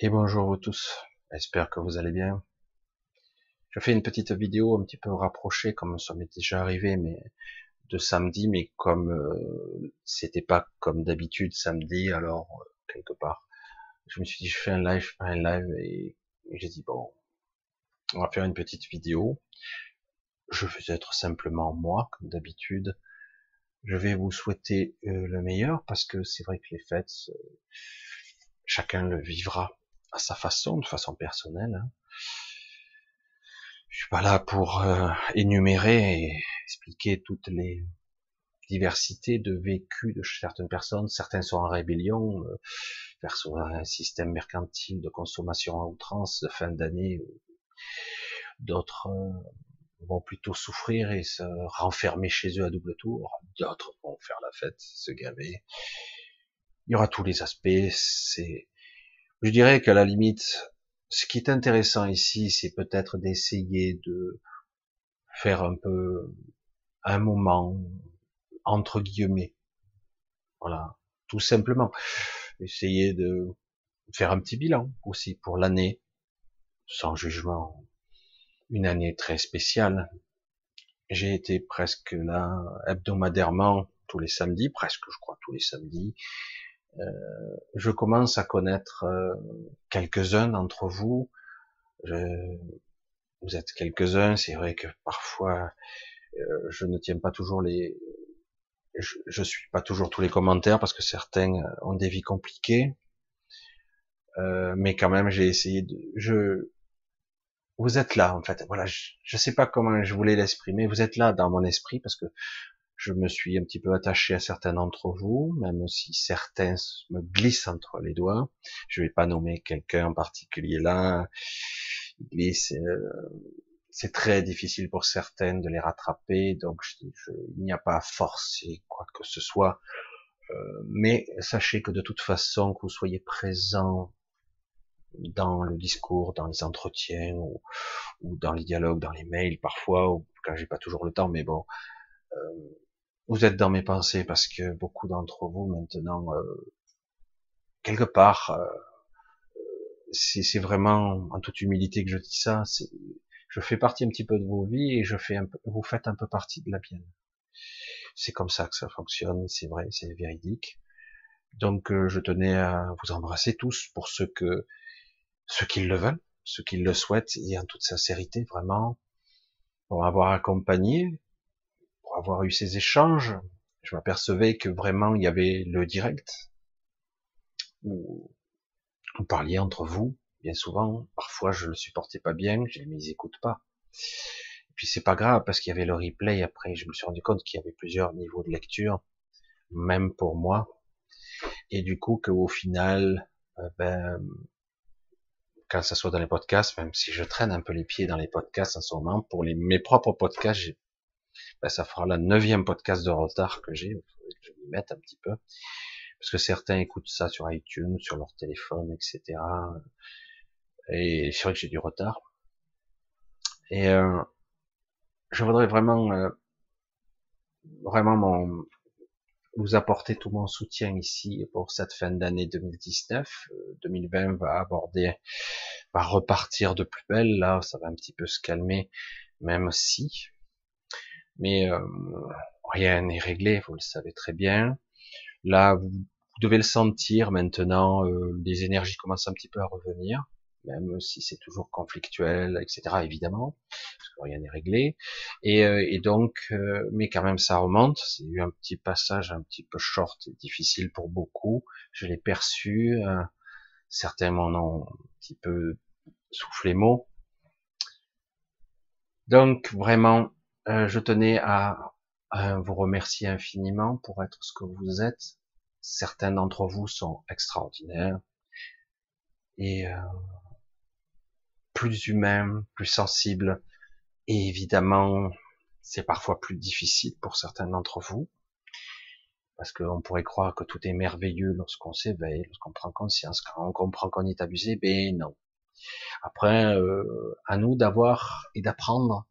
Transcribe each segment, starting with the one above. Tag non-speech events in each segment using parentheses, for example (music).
Et bonjour vous tous, j'espère que vous allez bien. Je fais une petite vidéo un petit peu rapprochée, comme ça m'est déjà arrivé, mais de samedi, mais comme euh, c'était pas comme d'habitude samedi, alors euh, quelque part, je me suis dit je fais un live, un live, et, j'ai dit bon, on va faire une petite vidéo. Je vais être simplement moi, comme d'habitude. Je vais vous souhaiter euh, le meilleur parce que c'est vrai que les fêtes, chacun le vivra à sa façon, de façon personnelle. Hein. Je suis pas là pour euh, énumérer et expliquer toutes les diversités de vécu de certaines personnes. Certains sont en rébellion euh, vers un système mercantile de consommation à outrance de fin d'année. D'autres euh, vont plutôt souffrir et se renfermer chez eux à double tour. D'autres vont faire la fête, se gaver. Il y aura tous les aspects. C'est je dirais qu'à la limite, ce qui est intéressant ici, c'est peut-être d'essayer de faire un peu un moment entre guillemets. Voilà, tout simplement. Essayer de faire un petit bilan aussi pour l'année, sans jugement. Une année très spéciale. J'ai été presque là hebdomadairement tous les samedis, presque je crois tous les samedis, euh, je commence à connaître euh, quelques-uns d'entre vous. vous êtes quelques-uns, c'est vrai que parfois euh, je ne tiens pas toujours les, je, je suis pas toujours tous les commentaires parce que certains ont des vies compliquées. Euh, mais quand même, j'ai essayé de, je, vous êtes là en fait. Voilà, je, je sais pas comment je voulais l'exprimer. Vous êtes là dans mon esprit parce que je me suis un petit peu attaché à certains d'entre vous, même si certains me glissent entre les doigts. Je vais pas nommer quelqu'un en particulier là. Euh, c'est très difficile pour certaines de les rattraper, donc je, il n'y a pas à forcer quoi que ce soit. Euh, mais sachez que de toute façon, que vous soyez présent dans le discours, dans les entretiens ou, dans les dialogues, dans les mails parfois, ou quand j'ai pas toujours le temps, mais bon, euh, vous êtes dans mes pensées parce que beaucoup d'entre vous maintenant, euh, quelque part, euh, c'est vraiment en toute humilité que je dis ça. Je fais partie un petit peu de vos vies et je fais un peu, vous faites un peu partie de la mienne. C'est comme ça que ça fonctionne, c'est vrai, c'est véridique. Donc euh, je tenais à vous embrasser tous pour ceux que ceux qui le veulent, ceux qui le souhaitent et en toute sincérité vraiment pour m'avoir accompagné, avoir eu ces échanges, je m'apercevais que vraiment il y avait le direct, où vous parliez entre vous, bien souvent, parfois je le supportais pas bien, je les écoute pas. Et puis c'est pas grave parce qu'il y avait le replay après, je me suis rendu compte qu'il y avait plusieurs niveaux de lecture, même pour moi, et du coup qu'au final, euh, ben, quand ça soit dans les podcasts, même si je traîne un peu les pieds dans les podcasts en ce moment, pour mes propres podcasts, j'ai ben, ça fera la neuvième podcast de retard que j'ai, que je m'y mette un petit peu, parce que certains écoutent ça sur iTunes, sur leur téléphone, etc. Et c'est vrai que j'ai du retard. Et euh, je voudrais vraiment, euh, vraiment mon, vous apporter tout mon soutien ici pour cette fin d'année 2019. 2020 euh, va aborder, va repartir de plus belle. Là, ça va un petit peu se calmer, même si mais euh, rien n'est réglé, vous le savez très bien. Là, vous, devez le sentir maintenant, euh, les énergies commencent un petit peu à revenir, même si c'est toujours conflictuel, etc. Évidemment, rien n'est réglé. Et, euh, et donc, mais quand même, ça remonte. C'est eu un petit passage un petit peu short et difficile pour beaucoup. Je l'ai perçu. certains m'en ont un petit peu soufflé mot. Donc vraiment, euh, je tenais à, vous remercier infiniment pour être ce que vous êtes. Certains d'entre vous sont extraordinaires et euh, plus humains, plus sensibles. Et évidemment, c'est parfois plus difficile pour certains d'entre vous parce qu'on pourrait croire que tout est merveilleux lorsqu'on s'éveille, lorsqu'on prend conscience, quand on comprend qu'on est abusé, ben non. Après, euh, à nous d'avoir et d'apprendre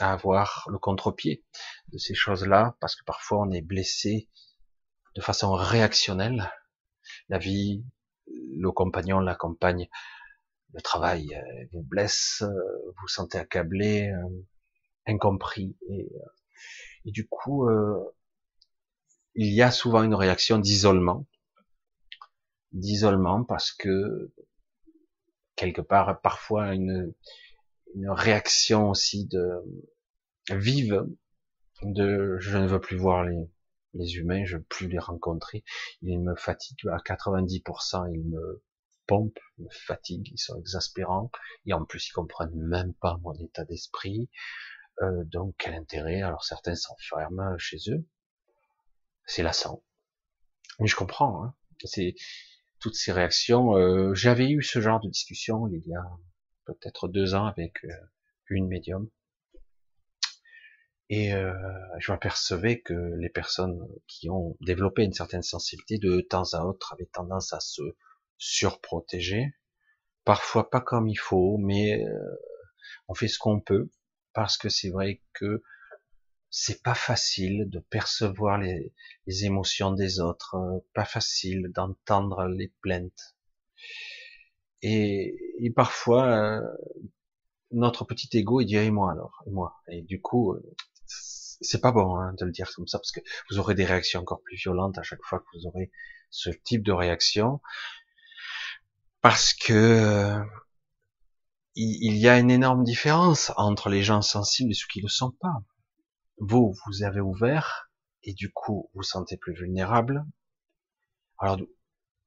à avoir le contre-pied de ces choses-là, parce que parfois on est blessé de façon réactionnelle. La vie, le compagnon, la compagne, le travail euh, vous blesse, euh, vous sentez accablé, incompris, et, et du coup, il y a souvent une réaction d'isolement, d'isolement parce que quelque part, parfois une, une réaction aussi de vive de je ne veux plus voir les, les humains, je veux plus les rencontrer, ils me fatiguent à 90%, ils me pompent, me fatiguent, ils sont exaspérants, et en plus ils comprennent même pas mon état d'esprit, euh, donc quel intérêt? Alors certains s'enferment chez eux, c'est lassant. Mais je comprends, hein. c'est toutes ces réactions. Euh, j'avais eu ce genre de discussion il y a peut-être deux ans avec euh, une médium. Et euh, je m'apercevais que les personnes qui ont développé une certaine sensibilité de temps à autre avaient tendance à se surprotéger. Parfois pas comme il faut, mais on fait ce qu'on peut parce que c'est vrai que c'est pas facile de percevoir les, émotions des autres, euh, pas facile d'entendre les plaintes. Et, parfois, euh, notre petit ego, il dit et moi alors, et moi. Et du coup, euh, c'est pas bon hein, de le dire comme ça parce que vous aurez des réactions encore plus violentes à chaque fois que vous aurez ce type de réaction, parce que il y a une énorme différence entre les gens sensibles et ceux qui ne le sont pas vous, vous avez ouvert, et du coup, vous sentez plus vulnérable. Alors,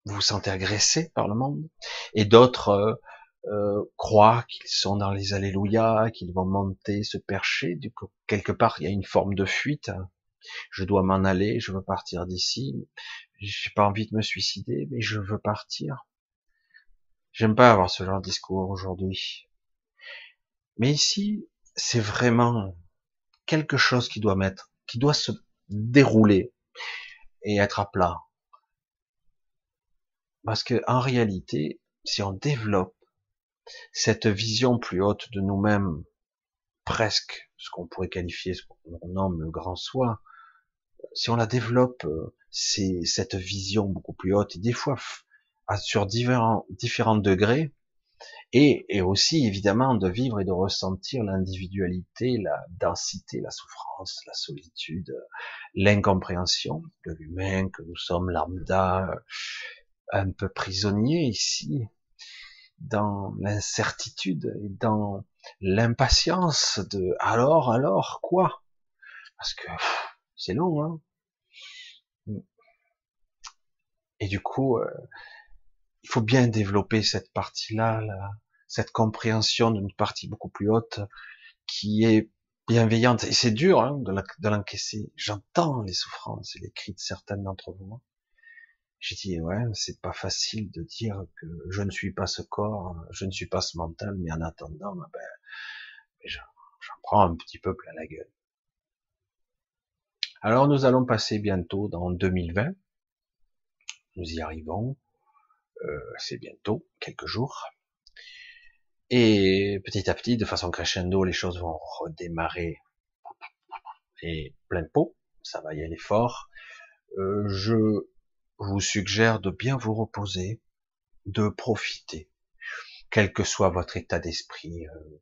vous vous sentez agressé par le monde, et d'autres euh, euh, croient qu'ils sont dans les alléluia, qu'ils vont monter, se percher. Du coup, quelque part, il y a une forme de fuite. Je dois m'en aller, je veux partir d'ici. J'ai pas envie de me suicider, mais je veux partir. J'aime pas avoir ce genre de discours aujourd'hui. Mais ici, c'est vraiment quelque chose qui doit mettre, qui doit se dérouler et être à plat. Parce que en réalité, si on développe cette vision plus haute de nous-mêmes, presque ce qu'on pourrait qualifier, ce qu'on nomme le grand soi, si on la développe, c'est cette vision beaucoup plus haute, et des fois sur différents, différents degrés, et, aussi évidemment de vivre et de ressentir l'individualité, la densité, la souffrance, la solitude, l'incompréhension de l'humain, que nous sommes lambda, un peu prisonniers ici, dans l'incertitude et dans l'impatience de alors, alors, quoi? Parce que c'est long, hein Et du coup, euh, il faut bien développer cette partie-là, cette compréhension d'une partie beaucoup plus haute qui est bienveillante. Et c'est dur hein, de l'encaisser. J'entends les souffrances et les cris de certaines d'entre vous. J'ai dit, ouais, c'est pas facile de dire que je ne suis pas ce corps, je ne suis pas ce mental, mais en attendant, ben, j'en prends un petit peu plein la gueule. Alors nous allons passer bientôt dans 2020. Nous y arrivons. Euh, c'est bientôt, quelques jours. Et petit à petit, de façon crescendo, les choses vont redémarrer et plein pot, ça va y aller fort. Euh, je vous suggère de bien vous reposer, de profiter, quel que soit votre état d'esprit. Euh,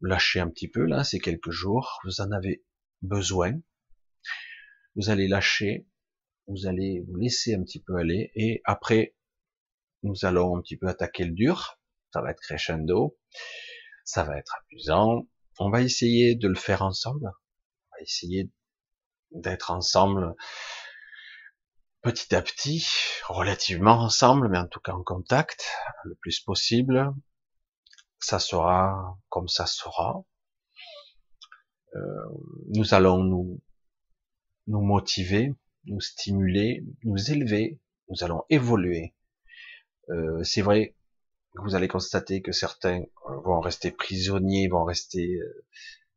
lâchez un petit peu là, ces quelques jours, vous en avez besoin. Vous allez lâcher, vous allez vous laisser un petit peu aller, et après, nous allons un petit peu attaquer le dur, ça va être crescendo, ça va être amusant, on va essayer de le faire ensemble, on va essayer d'être ensemble petit à petit, relativement ensemble, mais en tout cas en contact, le plus possible. Ça sera comme ça sera. Euh, nous allons nous, nous motiver, nous stimuler, nous élever, nous allons évoluer euh, c'est vrai que vous allez constater que certains vont rester prisonniers, vont rester euh,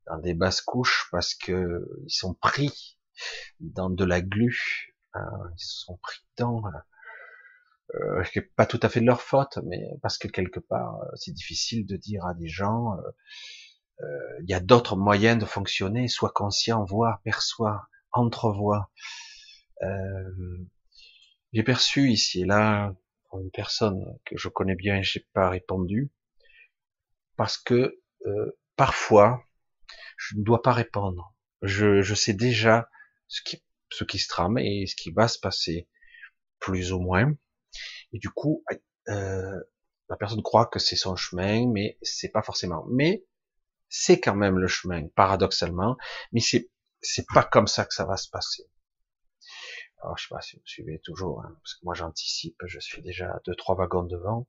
dans des basses couches parce que ils sont pris dans de la glu, ils sont pris dans euh, pas tout à fait de leur faute, mais parce que quelque part euh, c'est difficile de dire à des gens il y a d'autres moyens de fonctionner, soit conscient, voit, perçoit, entrevoit. J'ai perçu ici et là une personne que je connais bien, j'ai pas répondu parce que euh, parfois je ne dois pas répondre. Je, je sais déjà ce qui, ce qui se trame et ce qui va se passer, plus ou moins. Et du coup, euh, la personne croit que c'est son chemin, mais c'est pas forcément. Mais c'est quand même le chemin, paradoxalement. Mais c'est c'est pas comme ça que ça va se passer. Alors, je sais pas si vous suivez toujours, hein, parce que moi j'anticipe, je suis déjà deux trois wagons devant.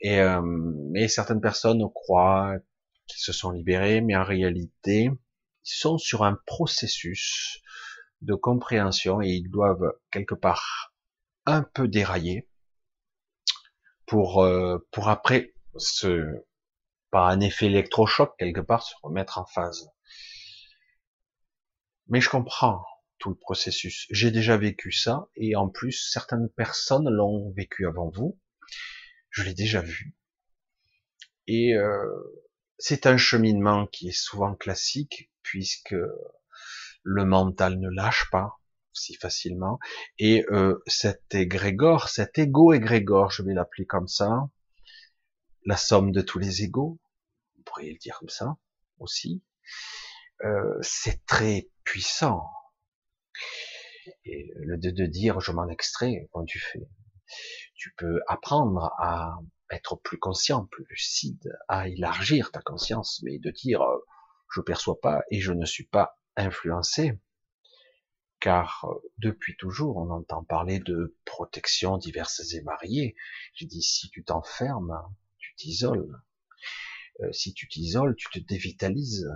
Et euh, mais certaines personnes croient qu'ils se sont libérés, mais en réalité, ils sont sur un processus de compréhension et ils doivent quelque part un peu dérailler pour euh, pour après se par un effet électrochoc quelque part se remettre en phase. Mais je comprends tout le processus. J'ai déjà vécu ça et en plus certaines personnes l'ont vécu avant vous. Je l'ai déjà vu. Et euh, c'est un cheminement qui est souvent classique puisque le mental ne lâche pas si facilement. Et euh, cet égrégore, cet égo égrégore, je vais l'appeler comme ça, la somme de tous les égos, vous pourriez le dire comme ça aussi, euh, c'est très puissant. Et le de, de dire je m'en extrais, quand tu fais, tu peux apprendre à être plus conscient, plus lucide, à élargir ta conscience, mais de dire euh, je perçois pas et je ne suis pas influencé, car euh, depuis toujours on entend parler de protection diverses et variées. Je dis si tu t'enfermes, tu t'isoles. Euh, si tu t'isoles, tu te dévitalises.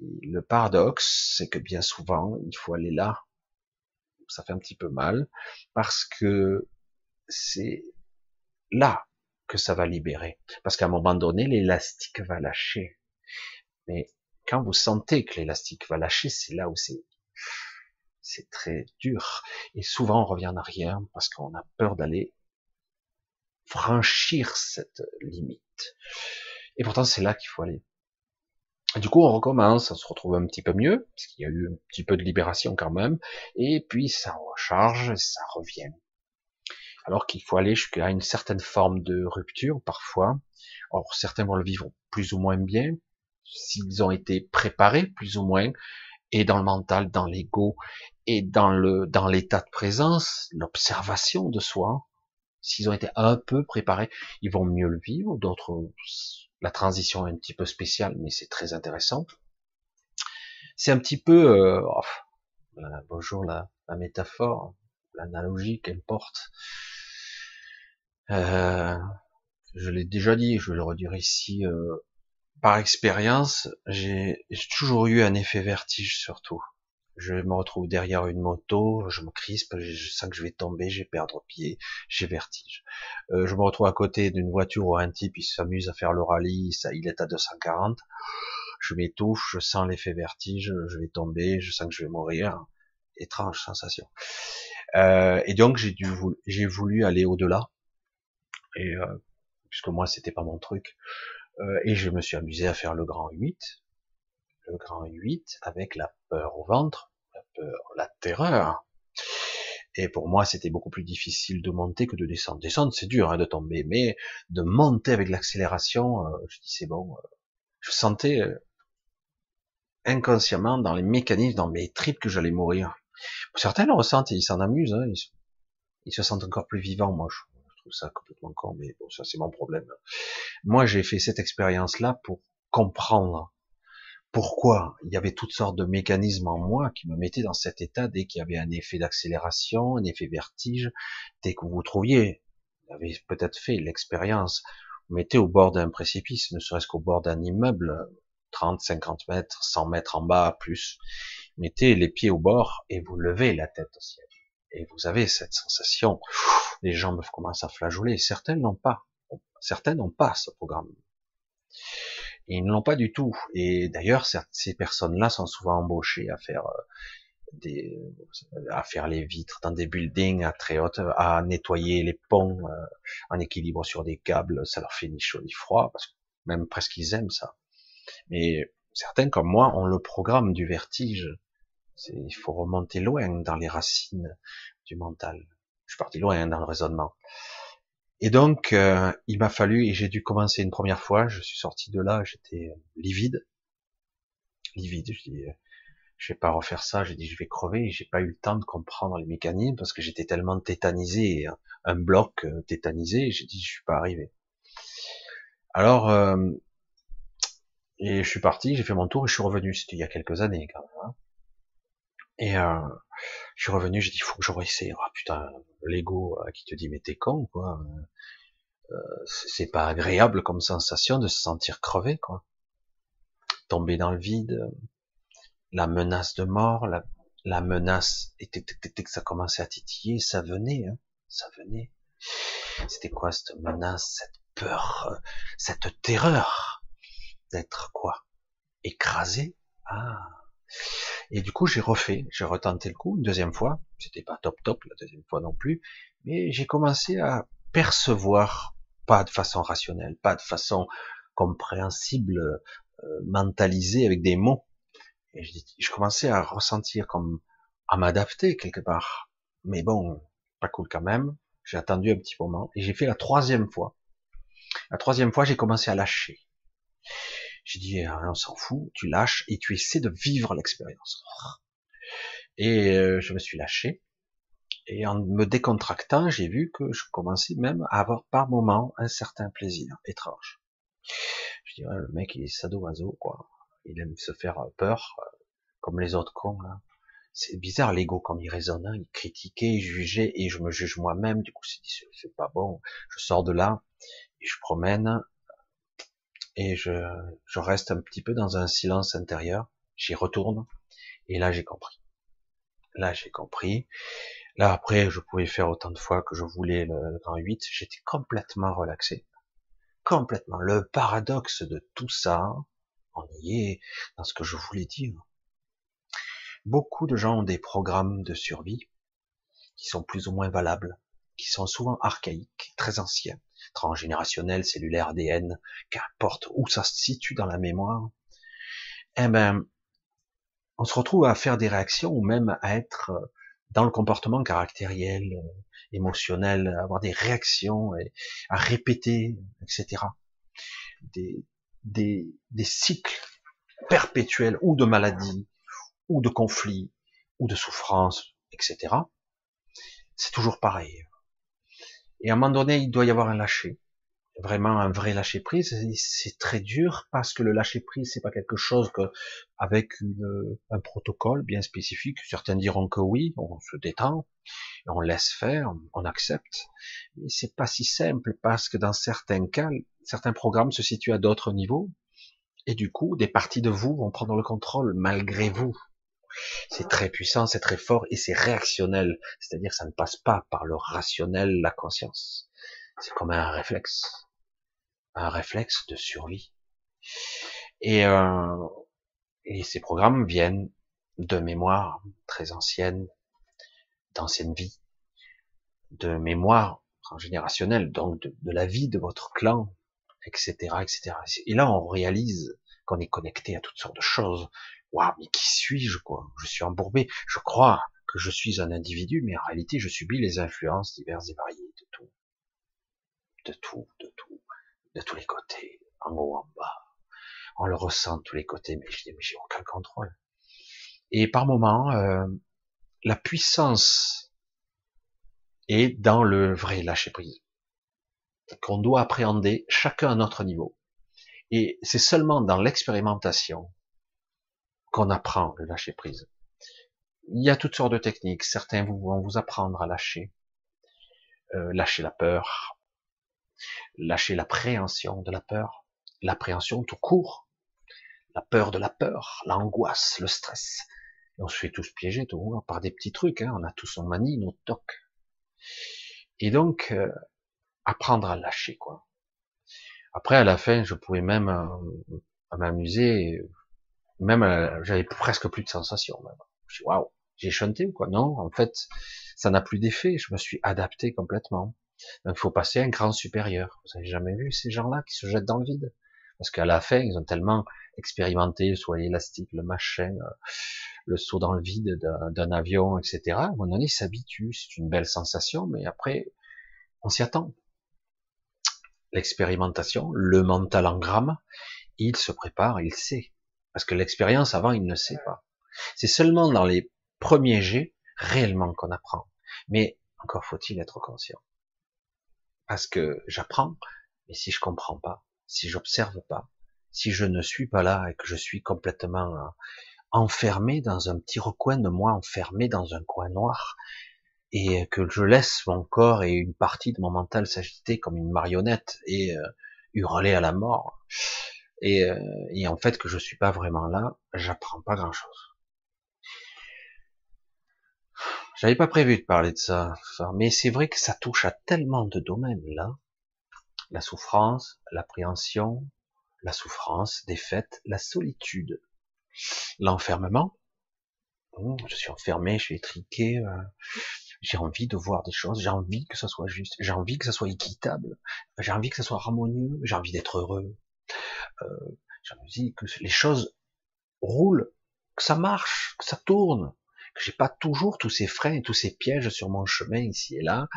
le paradoxe, c'est que bien souvent, il faut aller là. Ça fait un petit peu mal, parce que c'est là que ça va libérer. Parce qu'à un moment donné, l'élastique va lâcher. Mais quand vous sentez que l'élastique va lâcher, c'est là où c'est c'est très dur. Et souvent, on revient en arrière parce qu'on a peur d'aller franchir cette limite. Et pourtant, c'est là qu'il faut aller. du coup, on recommence, on se retrouve un petit peu mieux, parce qu'il y a eu un petit peu de libération quand même, et puis ça recharge, ça revient. Alors qu'il faut aller jusqu'à une certaine forme de rupture parfois. Or, certains vont le vivre plus ou moins bien, s'ils ont été préparés plus ou moins, et dans le mental, dans l'ego, et dans le dans l'état de présence, l'observation de soi. S'ils ont été un peu préparés, ils vont mieux le vivre. D'autres, la transition est un petit peu spéciale, mais c'est très intéressant. C'est un petit peu, euh, bonjour la, la métaphore, l'analogie, qu'importe. Euh, je l'ai déjà dit, je vais le redire ici. Euh, par expérience, j'ai toujours eu un effet vertige surtout. Je me retrouve derrière une moto, je me crispe, je sens que je vais tomber, j'ai perdre pied, j'ai vertige. Euh, je me retrouve à côté d'une voiture où un type il s'amuse à faire le rallye, ça, il est à 240. Je m'étouffe, je sens l'effet vertige, je vais tomber, je sens que je vais mourir. Étrange sensation. Euh, et donc j'ai dû, j'ai voulu aller au-delà. Et euh, puisque moi c'était pas mon truc, euh, et je me suis amusé à faire le grand 8, le grand 8 avec la peur au ventre, la peur, la terreur. Et pour moi, c'était beaucoup plus difficile de monter que de descendre. Descendre, c'est dur hein, de tomber, mais de monter avec l'accélération, euh, je dis c'est bon. Euh, je sentais inconsciemment dans les mécanismes, dans mes tripes que j'allais mourir. Certains le ressentent et ils s'en amusent. Hein, ils, ils, se sentent encore plus vivants. Moi, je, ça complètement con, mais bon, ça c'est mon problème. Moi, j'ai fait cette expérience-là pour comprendre pourquoi il y avait toutes sortes de mécanismes en moi qui me mettaient dans cet état dès qu'il y avait un effet d'accélération, un effet vertige, dès que vous trouviez, vous avez peut-être fait l'expérience, vous mettez au bord d'un précipice, ne serait-ce qu'au bord d'un immeuble, 30, 50 mètres, 100 mètres en bas, plus, mettez les pieds au bord et vous levez la tête au ciel. Et vous avez cette sensation, les jambes commencent à flageoler. Certaines n'ont pas. Certaines n'ont pas ce programme. ils ne l'ont pas du tout. Et d'ailleurs, ces personnes-là sont souvent embauchées à faire euh, des, à faire les vitres dans des buildings à très haute, à nettoyer les ponts euh, en équilibre sur des câbles. Ça leur fait ni chaud ni froid, même presque ils aiment ça. Mais certains comme moi ont le programme du vertige il faut remonter loin dans les racines du mental. Je suis parti loin hein, dans le raisonnement. Et donc, euh, il m'a fallu, et j'ai dû commencer une première fois, je suis sorti de là, j'étais euh, livide. Livide, je dis, euh, je vais pas refaire ça, j'ai dit, je vais crever, j'ai pas eu le temps de comprendre les mécanismes, parce que j'étais tellement tétanisé, un bloc tétanisé, j'ai dit, je suis pas arrivé. Alors, et je suis parti, j'ai fait mon tour, et je suis revenu, c'était il y a quelques années, quand même. Hein. Et euh, je suis revenu, j'ai dit, faut que je réessaye. Ah putain, l'ego euh, qui te dit, mais t'es con, quoi. Euh, c'est pas agréable comme sensation de se sentir crevé, quoi. Tomber dans le vide, la menace de mort, la, la menace, et que ça commençait à titiller, ça venait, hein, ça venait. C'était quoi cette menace, cette peur, cette terreur d'être quoi Écrasé? Ah et du coup, j'ai refait, j'ai retenté le coup une deuxième fois. C'était pas top top la deuxième fois non plus, mais j'ai commencé à percevoir, pas de façon rationnelle, pas de façon compréhensible, euh, mentalisée avec des mots. Et je, je commençais à ressentir comme à m'adapter quelque part. Mais bon, pas cool quand même. J'ai attendu un petit moment et j'ai fait la troisième fois. La troisième fois, j'ai commencé à lâcher. J'ai dit, eh, on s'en fout, tu lâches et tu essaies de vivre l'expérience. Et euh, je me suis lâché. Et en me décontractant, j'ai vu que je commençais même à avoir par moment un certain plaisir étrange. Je dis, le mec, il est sadomaso, quoi. Il aime se faire peur, euh, comme les autres cons, là. C'est bizarre, l'ego, comme il résonne, hein. il critiquait, il jugeait, et je me juge moi-même, du coup, c'est pas bon. Je sors de là, et je promène, et je, reste un petit peu dans un silence intérieur. J'y retourne et là j'ai compris. Là j'ai compris. Là après je pouvais faire autant de fois que je voulais le, grand 8. J'étais complètement relaxé. Complètement. Le paradoxe de tout ça, on y est dans ce que je voulais dire. Beaucoup de gens ont des programmes de survie qui sont plus ou moins valables, qui sont souvent archaïques, très anciens transgénérationnel, cellulaire, ADN, qu'importe où ça se situe dans la mémoire, eh ben, on se retrouve à faire des réactions ou même à être dans le comportement caractériel, émotionnel, à avoir des réactions, et à répéter, etc. Des, des, des cycles perpétuels ou de maladie, ou de conflits, ou de souffrance, etc. C'est toujours pareil. Et à un moment donné, il doit y avoir un lâcher. Vraiment un vrai lâcher prise. C'est très dur parce que le lâcher prise, c'est pas quelque chose que, avec une, un protocole bien spécifique. Certains diront que oui, on se détend, on laisse faire, on accepte. Mais c'est pas si simple parce que dans certains cas, certains programmes se situent à d'autres niveaux. Et du coup, des parties de vous vont prendre le contrôle malgré vous. C'est très puissant, c'est très fort et c'est réactionnel. C'est-à-dire ça ne passe pas par le rationnel, la conscience. C'est comme un réflexe. Un réflexe de survie. Et, euh, et ces programmes viennent de mémoires très anciennes, d'anciennes vies, de mémoires transgénérationnelles, donc de, de la vie de votre clan, etc., etc. Et là, on réalise qu'on est connecté à toutes sortes de choses, waouh, mais qui suis-je, quoi? Je suis embourbé. Je crois que je suis un individu, mais en réalité, je subis les influences diverses et variées de tout. De tout, de tout, de tous les côtés, en haut, en bas. On le ressent de tous les côtés, mais je j'ai aucun contrôle. Et par moments, euh, la puissance est dans le vrai lâcher prise. Qu'on doit appréhender chacun à notre niveau. Et c'est seulement dans l'expérimentation qu'on apprend le lâcher prise. Il y a toutes sortes de techniques. Certains vont vous apprendre à lâcher, euh, lâcher la peur, lâcher l'appréhension de la peur, l'appréhension tout court, la peur de la peur, l'angoisse, le stress. On se fait tous piéger tout par des petits trucs. Hein. On a tous en manie, nos tocs. Et donc euh, apprendre à lâcher quoi. Après à la fin, je pouvais même euh, m'amuser même euh, j'avais presque plus de sensations. Même. Je suis waouh, j'ai chanté ou quoi? Non, en fait, ça n'a plus d'effet. Je me suis adapté complètement. Donc, il faut passer un grand supérieur. Vous avez jamais vu ces gens-là qui se jettent dans le vide? Parce qu'à la fin, ils ont tellement expérimenté le soin élastique, le machin, euh, le saut dans le vide d'un avion, etc. À un moment donné, ils s'habituent, c'est une belle sensation, mais après, on s'y attend. L'expérimentation, le mental en gramme, il se prépare, il sait. Parce que l'expérience avant, il ne sait pas. C'est seulement dans les premiers jets réellement qu'on apprend. Mais encore faut-il être conscient. Parce que j'apprends, mais si je comprends pas, si j'observe pas, si je ne suis pas là et que je suis complètement euh, enfermé dans un petit recoin de moi, enfermé dans un coin noir, et que je laisse mon corps et une partie de mon mental s'agiter comme une marionnette et euh, hurler à la mort, et, euh, et, en fait que je suis pas vraiment là, j'apprends pas grand chose. J'avais pas prévu de parler de ça, mais c'est vrai que ça touche à tellement de domaines là. La souffrance, l'appréhension, la souffrance, défaite, la solitude, l'enfermement. Je suis enfermé, je suis étriqué, euh, j'ai envie de voir des choses, j'ai envie que ça soit juste, j'ai envie que ça soit équitable, j'ai envie que ça soit harmonieux, j'ai envie d'être heureux, euh, j'ai envie que les choses roulent, que ça marche, que ça tourne, que j'ai pas toujours tous ces freins et tous ces pièges sur mon chemin ici et là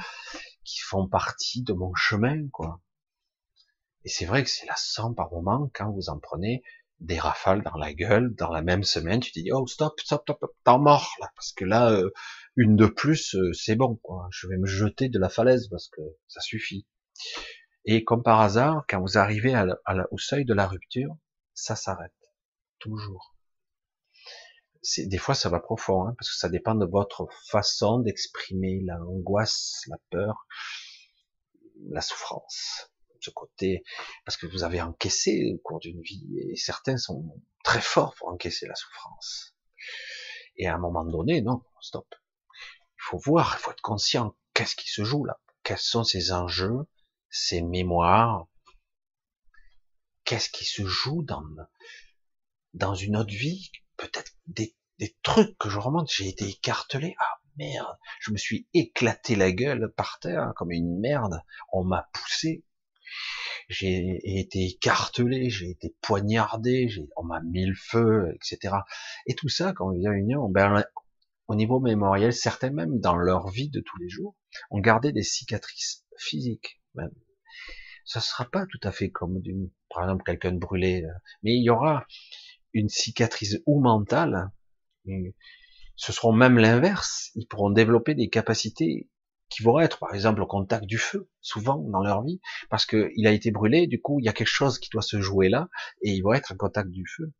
qui font partie de mon chemin, quoi. Et c'est vrai que c'est lassant par moment quand vous en prenez des rafales dans la gueule dans la même semaine. Tu te dis oh stop stop stop t'en mort là parce que là euh, une de plus euh, c'est bon quoi. Je vais me jeter de la falaise parce que ça suffit. Et comme par hasard quand vous arrivez au seuil de la rupture ça s'arrête toujours. Des fois ça va profond hein, parce que ça dépend de votre façon d'exprimer l'angoisse, la peur, la souffrance ce côté, parce que vous avez encaissé au cours d'une vie, et certains sont très forts pour encaisser la souffrance. Et à un moment donné, non, stop. Il faut voir, il faut être conscient, qu'est-ce qui se joue là? Quels sont ces enjeux, ces mémoires Qu'est-ce qui se joue dans, dans une autre vie? Peut-être des, des trucs que je remonte, j'ai été écartelé, ah merde, je me suis éclaté la gueule par terre comme une merde, on m'a poussé, j'ai été écartelé, j'ai été poignardé, on m'a mis le feu, etc. Et tout ça, quand on vient à l'union, ben, au niveau mémoriel, certains même dans leur vie de tous les jours, ont gardé des cicatrices physiques même. Ça sera pas tout à fait comme d'une, par exemple, quelqu'un de brûlé, euh, mais il y aura une cicatrice ou mentale, ce seront même l'inverse, ils pourront développer des capacités qui vont être, par exemple, au contact du feu, souvent dans leur vie, parce qu'il a été brûlé, du coup, il y a quelque chose qui doit se jouer là, et ils vont être en contact du feu.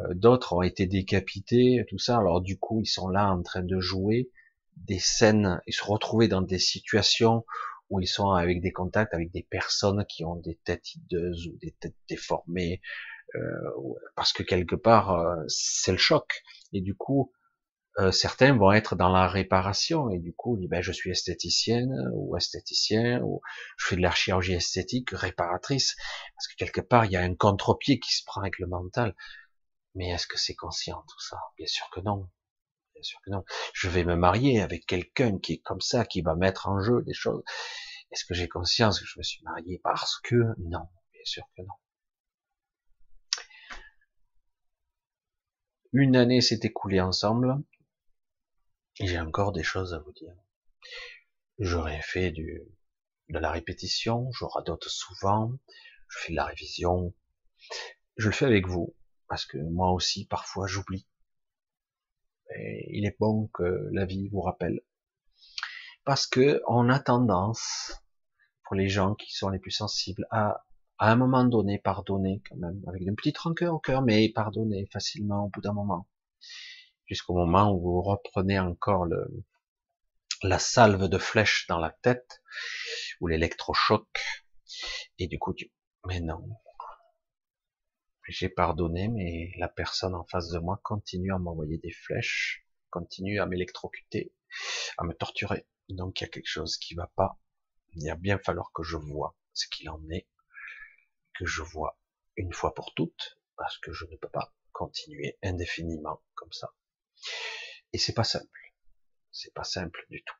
Euh, d'autres ont été décapités, tout ça, alors du coup, ils sont là en train de jouer des scènes, ils se retrouver dans des situations où ils sont avec des contacts avec des personnes qui ont des têtes hideuses ou des têtes déformées, euh, parce que quelque part, euh, c'est le choc. Et du coup, euh, certains vont être dans la réparation et du coup, ben, je suis esthéticienne ou esthéticien ou je fais de la chirurgie esthétique réparatrice parce que quelque part il y a un contre-pied qui se prend avec le mental. Mais est-ce que c'est conscient tout ça? Bien sûr que non. Bien sûr que non. Je vais me marier avec quelqu'un qui est comme ça, qui va mettre en jeu des choses. Est-ce que j'ai conscience que je me suis marié parce que non? Bien sûr que non. Une année s'est écoulée ensemble j'ai encore des choses à vous dire. J'aurais fait du, de la répétition, je radote souvent, je fais de la révision. Je le fais avec vous, parce que moi aussi, parfois, j'oublie. Il est bon que la vie vous rappelle. Parce que on a tendance, pour les gens qui sont les plus sensibles, à, à un moment donné, pardonner quand même, avec une petite rancœur au cœur, mais pardonner facilement au bout d'un moment. Jusqu'au moment où vous reprenez encore le, la salve de flèche dans la tête, ou l'électrochoc, et du coup, tu, mais non, j'ai pardonné, mais la personne en face de moi continue à m'envoyer des flèches, continue à m'électrocuter, à me torturer. Donc il y a quelque chose qui va pas. Il va bien falloir que je vois ce qu'il en est, que je vois une fois pour toutes, parce que je ne peux pas continuer indéfiniment comme ça. Et c'est pas simple. C'est pas simple du tout.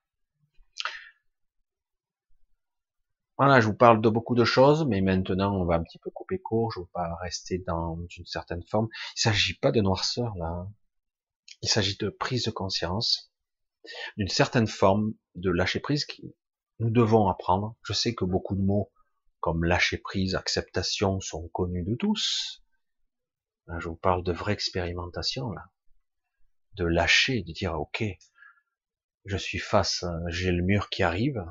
Voilà, je vous parle de beaucoup de choses, mais maintenant on va un petit peu couper court. Je ne veux pas rester dans une certaine forme. Il s'agit pas de noirceur là. Il s'agit de prise de conscience, d'une certaine forme de lâcher prise qui nous devons apprendre. Je sais que beaucoup de mots comme lâcher prise, acceptation sont connus de tous. Je vous parle de vraie expérimentation là, de lâcher, de dire ok, je suis face, j'ai le mur qui arrive.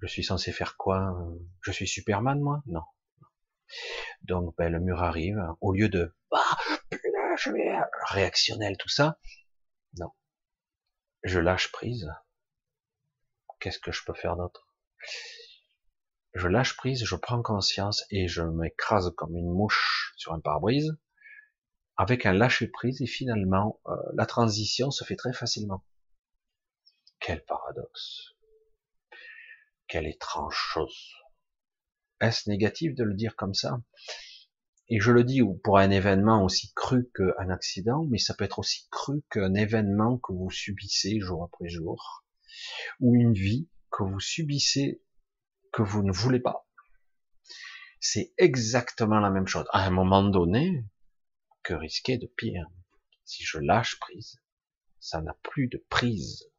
Je suis censé faire quoi? Je suis Superman moi? Non. Donc ben, le mur arrive. Au lieu de je vais réactionnel tout ça, non. Je lâche prise. Qu'est-ce que je peux faire d'autre? Je lâche prise, je prends conscience et je m'écrase comme une mouche sur un pare-brise avec un lâcher prise et finalement euh, la transition se fait très facilement. Quel paradoxe. Quelle étrange chose. Est-ce négatif de le dire comme ça? Et je le dis pour un événement aussi cru qu'un accident, mais ça peut être aussi cru qu'un événement que vous subissez jour après jour, ou une vie que vous subissez que vous ne voulez pas. C'est exactement la même chose. À un moment donné, que risquer de pire Si je lâche prise, ça n'a plus de prise.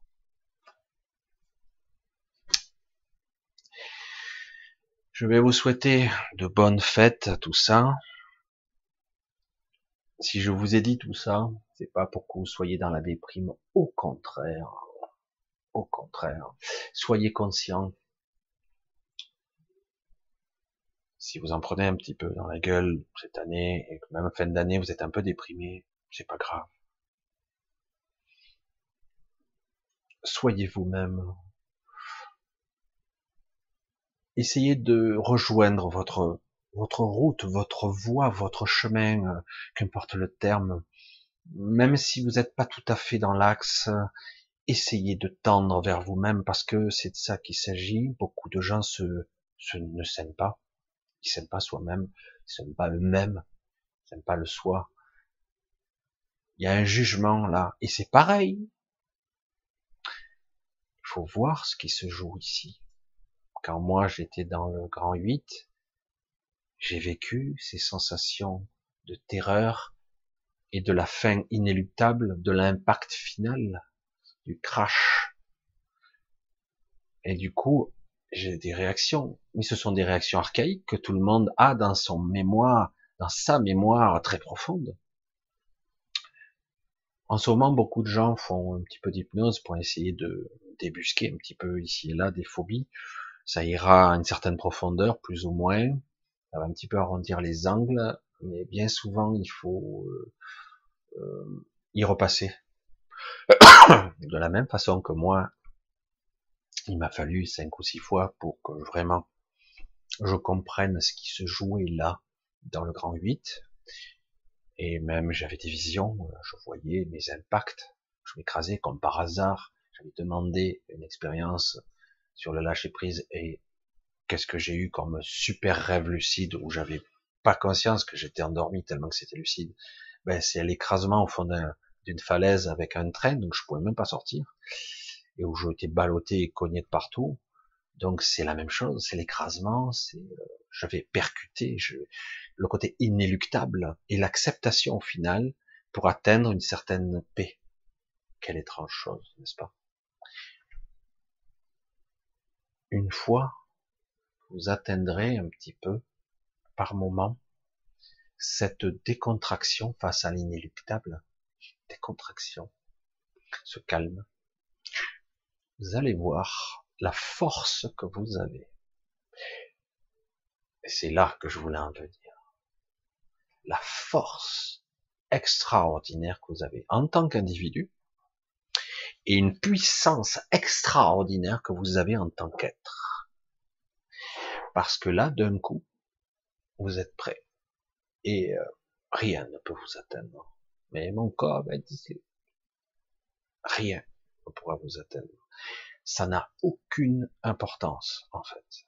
Je vais vous souhaiter de bonnes fêtes à tout ça. Si je vous ai dit tout ça, c'est pas pour que vous soyez dans la déprime. Au contraire. Au contraire. Soyez conscients. Si vous en prenez un petit peu dans la gueule cette année, et que même fin d'année vous êtes un peu déprimé, c'est pas grave. Soyez vous-même essayez de rejoindre votre votre route, votre voie, votre chemin, euh, qu'importe le terme. Même si vous n'êtes pas tout à fait dans l'axe, essayez de tendre vers vous-même parce que c'est de ça qu'il s'agit. Beaucoup de gens se, ne s'aiment pas. Ils s'aiment pas soi-même, ils s'aiment pas eux-mêmes, ils s'aiment pas le soi. Il y a un jugement là, et c'est pareil. Il faut voir ce qui se joue ici quand moi j'étais dans le grand 8, j'ai vécu ces sensations de terreur et de la fin inéluctable, de l'impact final, du crash. Et du coup, j'ai des réactions, mais ce sont des réactions archaïques que tout le monde a dans son mémoire, dans sa mémoire très profonde. En ce moment, beaucoup de gens font un petit peu d'hypnose pour essayer de débusquer un petit peu ici et là des phobies ça ira à une certaine profondeur, plus ou moins. Ça va un petit peu arrondir les angles, mais bien souvent il faut euh, euh, y repasser. (coughs) De la même façon que moi, il m'a fallu cinq ou six fois pour que vraiment je comprenne ce qui se jouait là, dans le grand 8. Et même j'avais des visions, je voyais mes impacts, je m'écrasais comme par hasard, j'avais demandé une expérience sur le lâcher prise et qu'est-ce que j'ai eu comme super rêve lucide où j'avais pas conscience que j'étais endormi tellement que c'était lucide. Ben, c'est l'écrasement au fond d'une falaise avec un train, donc je pouvais même pas sortir, et où j'étais ballotté et cogné de partout. Donc c'est la même chose, c'est l'écrasement, c'est euh, j'avais percuté, je, le côté inéluctable et l'acceptation au final pour atteindre une certaine paix. Quelle étrange chose, n'est-ce pas? Une fois, vous atteindrez un petit peu, par moment, cette décontraction face à l'inéluctable, décontraction, ce calme, vous allez voir la force que vous avez. Et c'est là que je voulais en venir. La force extraordinaire que vous avez en tant qu'individu, et une puissance extraordinaire que vous avez en tant qu'être. Parce que là, d'un coup, vous êtes prêt. Et euh, rien ne peut vous atteindre. Mais mon corps va ici. Rien ne pourra vous atteindre. Ça n'a aucune importance, en fait.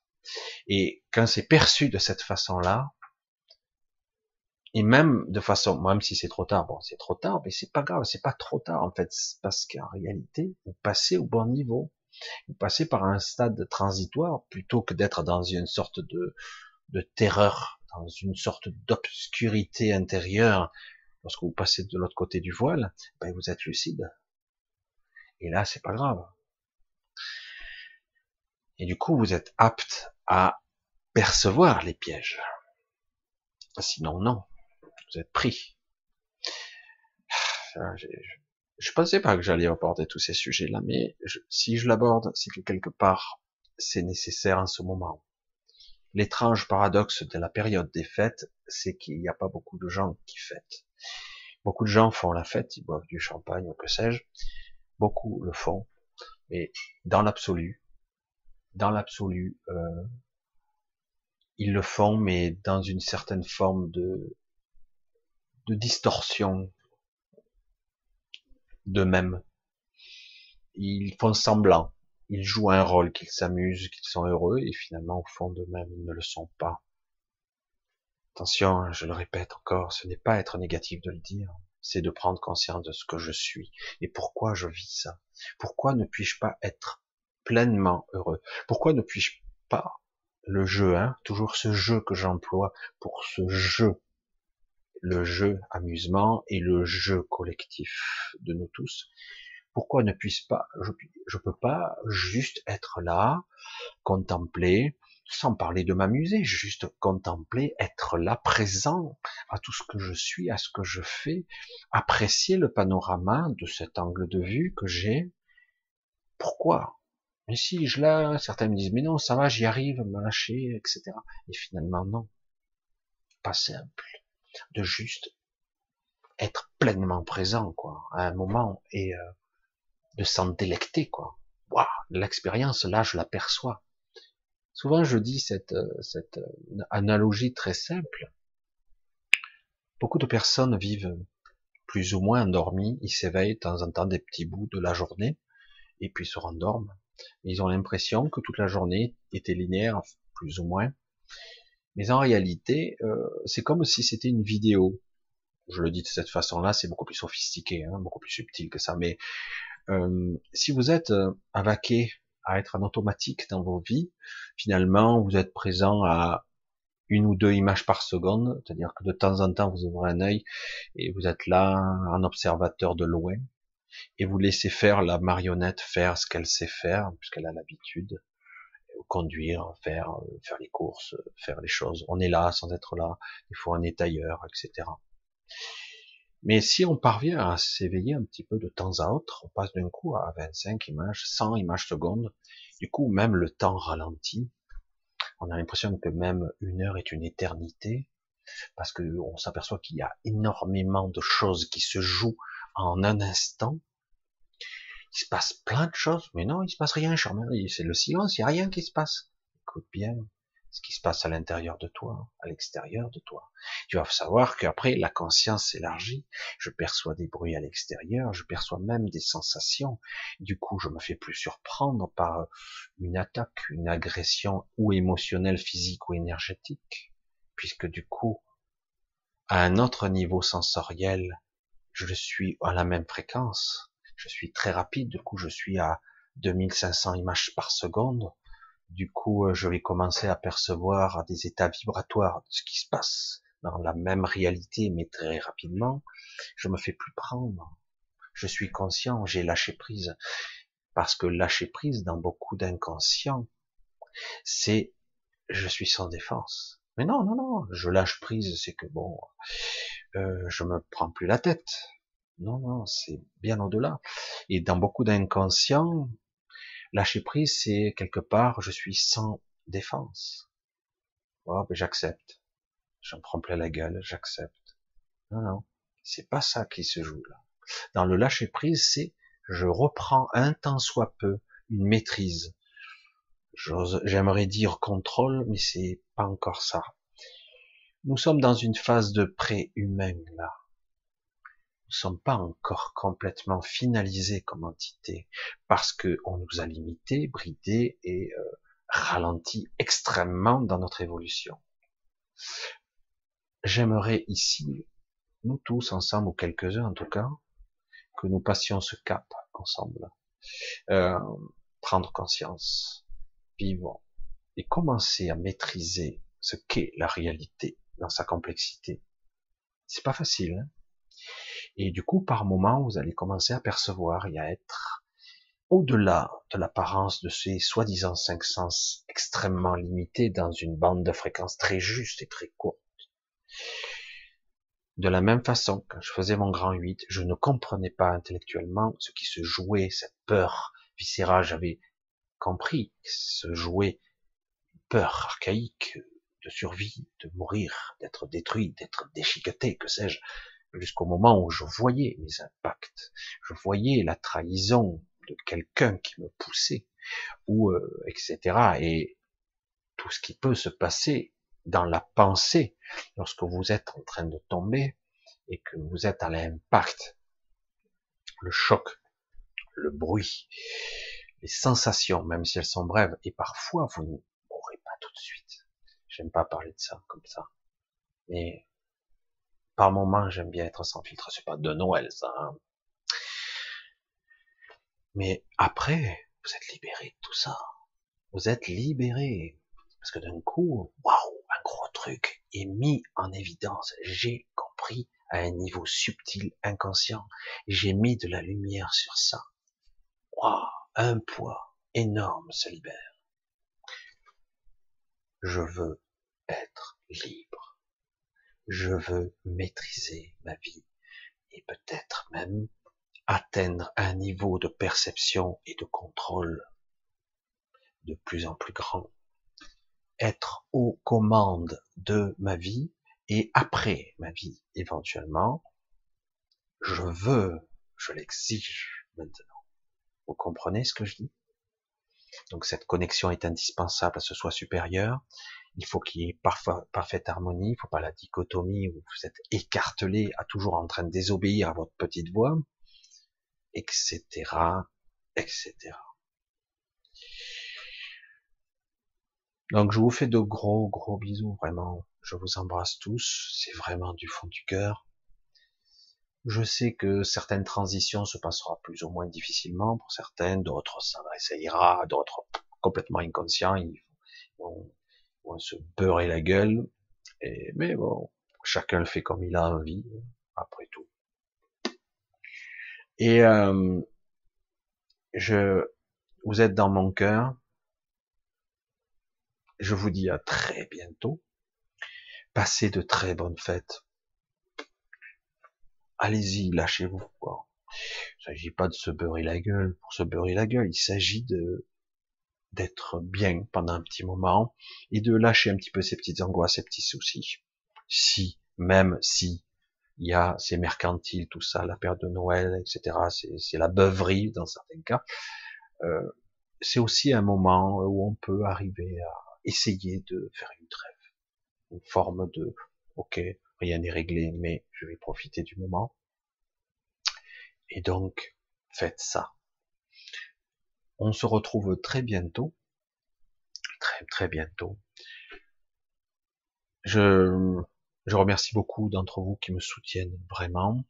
Et quand c'est perçu de cette façon-là, et même de façon, même si c'est trop tard, bon, c'est trop tard, mais c'est pas grave, c'est pas trop tard en fait, parce qu'en réalité, vous passez au bon niveau. Vous passez par un stade transitoire plutôt que d'être dans une sorte de, de terreur, dans une sorte d'obscurité intérieure. Lorsque vous passez de l'autre côté du voile, ben vous êtes lucide. Et là, c'est pas grave. Et du coup, vous êtes apte à percevoir les pièges. Sinon, non. Vous êtes pris. Ah, je pensais pas que j'allais aborder tous ces sujets-là, mais si je l'aborde, c'est que quelque part, c'est nécessaire en ce moment. L'étrange paradoxe de la période des fêtes, c'est qu'il n'y a pas beaucoup de gens qui fêtent. Beaucoup de gens font la fête, ils boivent du champagne ou que sais-je. Beaucoup le font, mais dans l'absolu, dans l'absolu, euh, ils le font, mais dans une certaine forme de, de distorsion d'eux-mêmes. Ils font semblant, ils jouent un rôle, qu'ils s'amusent, qu'ils sont heureux, et finalement, au fond d'eux-mêmes, ils ne le sont pas. Attention, hein, je le répète encore, ce n'est pas être négatif de le dire, c'est de prendre conscience de ce que je suis et pourquoi je vis ça? Pourquoi ne puis-je pas être pleinement heureux? Pourquoi ne puis-je pas le jeu, hein, toujours ce jeu que j'emploie pour ce jeu? Le jeu amusement et le jeu collectif de nous tous. Pourquoi ne puisse pas, je, peux pas juste être là, contempler, sans parler de m'amuser, juste contempler, être là, présent à tout ce que je suis, à ce que je fais, apprécier le panorama de cet angle de vue que j'ai. Pourquoi? Mais si je l'ai, certains me disent, mais non, ça va, j'y arrive, me lâcher, etc. Et finalement, non. Pas simple de juste être pleinement présent, quoi, à un moment et euh, de s'en délecter, quoi. Waouh, l'expérience, là, je l'aperçois. Souvent, je dis cette, euh, cette euh, analogie très simple. Beaucoup de personnes vivent plus ou moins endormis, ils s'éveillent de temps en temps des petits bouts de la journée, et puis se rendorment. Ils ont l'impression que toute la journée était linéaire, plus ou moins, mais en réalité, euh, c'est comme si c'était une vidéo. Je le dis de cette façon-là, c'est beaucoup plus sophistiqué, hein, beaucoup plus subtil que ça. Mais euh, si vous êtes euh, avaqué à être en automatique dans vos vies, finalement, vous êtes présent à une ou deux images par seconde, c'est-à-dire que de temps en temps, vous ouvrez un œil et vous êtes là, en observateur de loin, et vous laissez faire la marionnette faire ce qu'elle sait faire, puisqu'elle a l'habitude conduire, faire, euh, faire les courses, faire les choses. On est là sans être là. Fois, on est ailleurs, etc. Mais si on parvient à s'éveiller un petit peu de temps à autre, on passe d'un coup à 25 images, 100 images secondes. Du coup, même le temps ralentit. On a l'impression que même une heure est une éternité parce que on s'aperçoit qu'il y a énormément de choses qui se jouent en un instant il se passe plein de choses, mais non, il se passe rien. C'est le silence, il n'y a rien qui se passe. Écoute bien ce qui se passe à l'intérieur de toi, à l'extérieur de toi. Tu vas savoir qu'après, la conscience s'élargit. Je perçois des bruits à l'extérieur, je perçois même des sensations. Du coup, je me fais plus surprendre par une attaque, une agression ou émotionnelle, physique ou énergétique. Puisque du coup, à un autre niveau sensoriel, je suis à la même fréquence je suis très rapide, du coup je suis à 2500 images par seconde, du coup euh, je vais commencer à percevoir des états vibratoires de ce qui se passe dans la même réalité, mais très rapidement, je me fais plus prendre, je suis conscient, j'ai lâché prise, parce que lâcher prise dans beaucoup d'inconscients, c'est je suis sans défense. Mais non, non, non, je lâche prise, c'est que bon, euh, je me prends plus la tête. Non, non, c'est bien au-delà. Et dans beaucoup d'inconscients, lâcher prise, c'est quelque part, je suis sans défense. Oh, ben j'accepte. J'en prends plein la gueule, j'accepte. Non, non, c'est pas ça qui se joue là. Dans le lâcher prise, c'est je reprends un temps soit peu une maîtrise. J'aimerais dire contrôle, mais c'est pas encore ça. Nous sommes dans une phase de pré-humain là ne sommes pas encore complètement finalisés comme entité parce que on nous a limités, bridés et euh, ralenti extrêmement dans notre évolution. J'aimerais ici, nous tous ensemble ou quelques-uns en tout cas, que nous passions ce cap ensemble. Euh, prendre conscience, vivre et commencer à maîtriser ce qu'est la réalité dans sa complexité. C'est pas facile. Hein et du coup, par moment, vous allez commencer à percevoir et à être au-delà de l'apparence de ces soi-disant cinq sens extrêmement limités dans une bande de fréquences très juste et très courte. De la même façon, quand je faisais mon grand 8, je ne comprenais pas intellectuellement ce qui se jouait, cette peur viscérale. J'avais compris que se jouait peur archaïque de survie, de mourir, d'être détruit, d'être déchiqueté, que sais-je, jusqu'au moment où je voyais mes impacts, je voyais la trahison de quelqu'un qui me poussait, ou euh, etc. Et tout ce qui peut se passer dans la pensée lorsque vous êtes en train de tomber et que vous êtes à l'impact, le choc, le bruit, les sensations, même si elles sont brèves, et parfois vous ne mourrez pas tout de suite. J'aime pas parler de ça comme ça, mais par moment j'aime bien être sans filtre. C'est pas de Noël ça. Hein. Mais après, vous êtes libéré de tout ça. Vous êtes libéré. Parce que d'un coup, waouh, un gros truc est mis en évidence. J'ai compris à un niveau subtil, inconscient. J'ai mis de la lumière sur ça. Waouh, un poids énorme se libère. Je veux être libre. Je veux maîtriser ma vie et peut-être même atteindre un niveau de perception et de contrôle de plus en plus grand, être aux commandes de ma vie et après ma vie éventuellement, je veux, je l'exige maintenant. Vous comprenez ce que je dis? Donc cette connexion est indispensable à ce soi supérieur. Il faut qu'il y ait parfois parfaite harmonie, il ne faut pas la dichotomie où vous êtes écartelé à toujours en train de désobéir à votre petite voix etc., etc. Donc je vous fais de gros gros bisous, vraiment. Je vous embrasse tous, c'est vraiment du fond du cœur. Je sais que certaines transitions se passeront plus ou moins difficilement pour certaines, d'autres ça, ira, d'autres complètement inconscients, se beurrer la gueule. Et, mais bon, chacun le fait comme il a envie, après tout. Et euh, je, vous êtes dans mon cœur. Je vous dis à très bientôt. Passez de très bonnes fêtes. Allez-y, lâchez-vous. Il ne s'agit pas de se beurrer la gueule pour se beurrer la gueule. Il s'agit de d'être bien pendant un petit moment et de lâcher un petit peu ces petites angoisses, ces petits soucis. Si, même si il y a ces mercantiles, tout ça, la période de Noël, etc. C'est la beuverie dans certains cas. Euh, c'est aussi un moment où on peut arriver à essayer de faire une trêve, une forme de ok, rien n'est réglé, mais je vais profiter du moment. Et donc, faites ça. On se retrouve très bientôt, très très bientôt. Je je remercie beaucoup d'entre vous qui me soutiennent vraiment,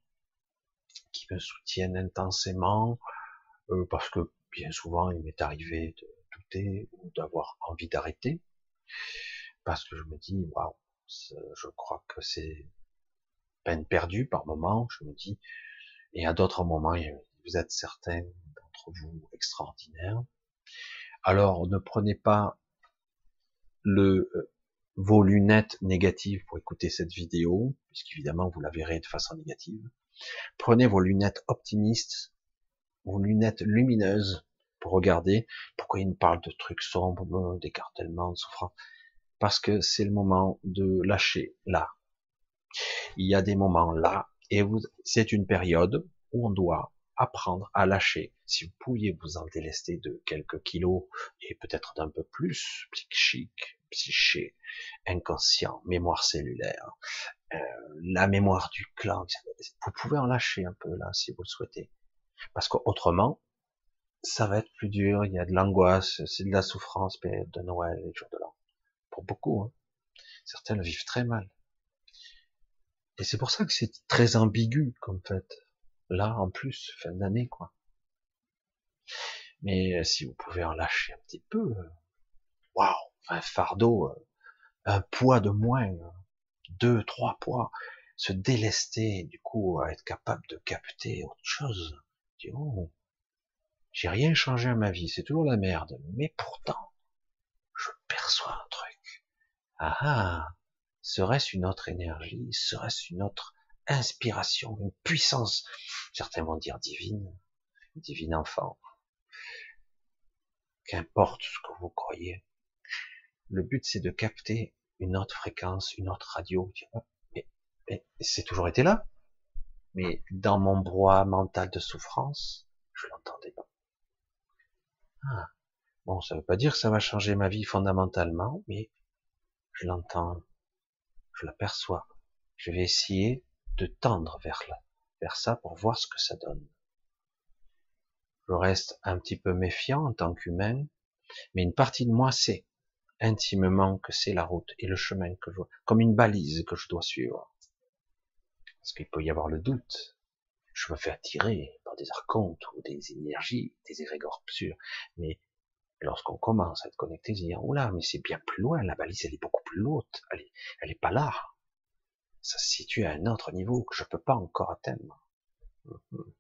qui me soutiennent intensément, euh, parce que bien souvent il m'est arrivé de douter ou d'avoir envie d'arrêter, parce que je me dis, waouh, je crois que c'est peine perdue par moment, je me dis, et à d'autres moments, vous êtes certains extraordinaires. Alors ne prenez pas le euh, vos lunettes négatives pour écouter cette vidéo, puisqu'évidemment vous la verrez de façon négative. Prenez vos lunettes optimistes, vos lunettes lumineuses pour regarder pourquoi il me parle de trucs sombres, d'écartèlement, de souffrance. Parce que c'est le moment de lâcher là. Il y a des moments là, et c'est une période où on doit apprendre à lâcher. Si vous pouviez vous en délester de quelques kilos et peut-être d'un peu plus psychique, psyché, inconscient, mémoire cellulaire, euh, la mémoire du clan. Vous pouvez en lâcher un peu là si vous le souhaitez. Parce qu'autrement, ça va être plus dur, il y a de l'angoisse, c'est de la souffrance, de Noël, les jours de l'an. Pour beaucoup, hein. certains le vivent très mal. Et c'est pour ça que c'est très ambigu comme fait. Là, en plus, fin d'année, quoi. Mais si vous pouvez en lâcher un petit peu, waouh, un fardeau, un poids de moins, deux, trois poids, se délester, du coup, à être capable de capter autre chose. Oh, j'ai rien changé à ma vie, c'est toujours la merde, mais pourtant, je perçois un truc. Ah ah, serait-ce une autre énergie, serait-ce une autre inspiration, une puissance, certains vont dire divine, divine enfant. Qu'importe ce que vous croyez. Le but, c'est de capter une autre fréquence, une autre radio. Mais, c'est toujours été là. Mais dans mon brouhaha mental de souffrance, je l'entendais pas. Ah. Bon, ça veut pas dire que ça va changer ma vie fondamentalement, mais je l'entends, je l'aperçois. Je vais essayer de tendre vers là, vers ça pour voir ce que ça donne. Je reste un petit peu méfiant en tant qu'humain, mais une partie de moi sait intimement que c'est la route et le chemin que je vois, comme une balise que je dois suivre. Parce qu'il peut y avoir le doute. Je me fais attirer par des archontes ou des énergies, des égrégores purs. Mais lorsqu'on commence à être connecté, se dire, oula, mais c'est bien plus loin, la balise, elle est beaucoup plus haute, elle est, elle est pas là. Ça se situe à un autre niveau que je peux pas encore atteindre. Mhm.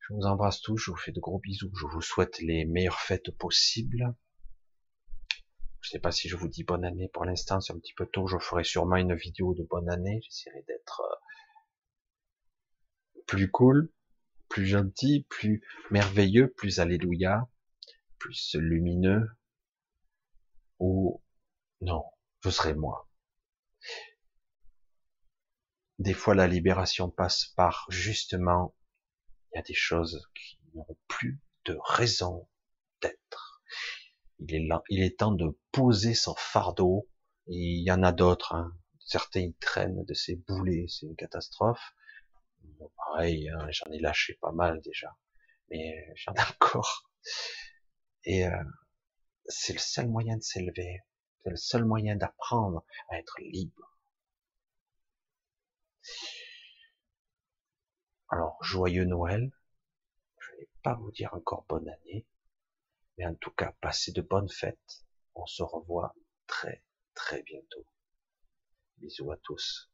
Je vous embrasse tous, je vous fais de gros bisous, je vous souhaite les meilleures fêtes possibles. Je sais pas si je vous dis bonne année pour l'instant, c'est un petit peu tôt, je ferai sûrement une vidéo de bonne année, j'essaierai d'être euh, plus cool, plus gentil, plus merveilleux, plus alléluia, plus lumineux, ou non, je serai moi. Des fois, la libération passe par justement il y a des choses qui n'ont plus de raison d'être. Il est temps de poser son fardeau. Il y en a d'autres. Hein. Certains y traînent de ces boulets, c'est une catastrophe. pareil, hein, j'en ai lâché pas mal déjà, mais j'en ai encore. Et euh, c'est le seul moyen de s'élever. C'est le seul moyen d'apprendre à être libre. Alors, joyeux Noël. Je ne vais pas vous dire encore bonne année. Mais en tout cas, passez de bonnes fêtes. On se revoit très, très bientôt. Bisous à tous.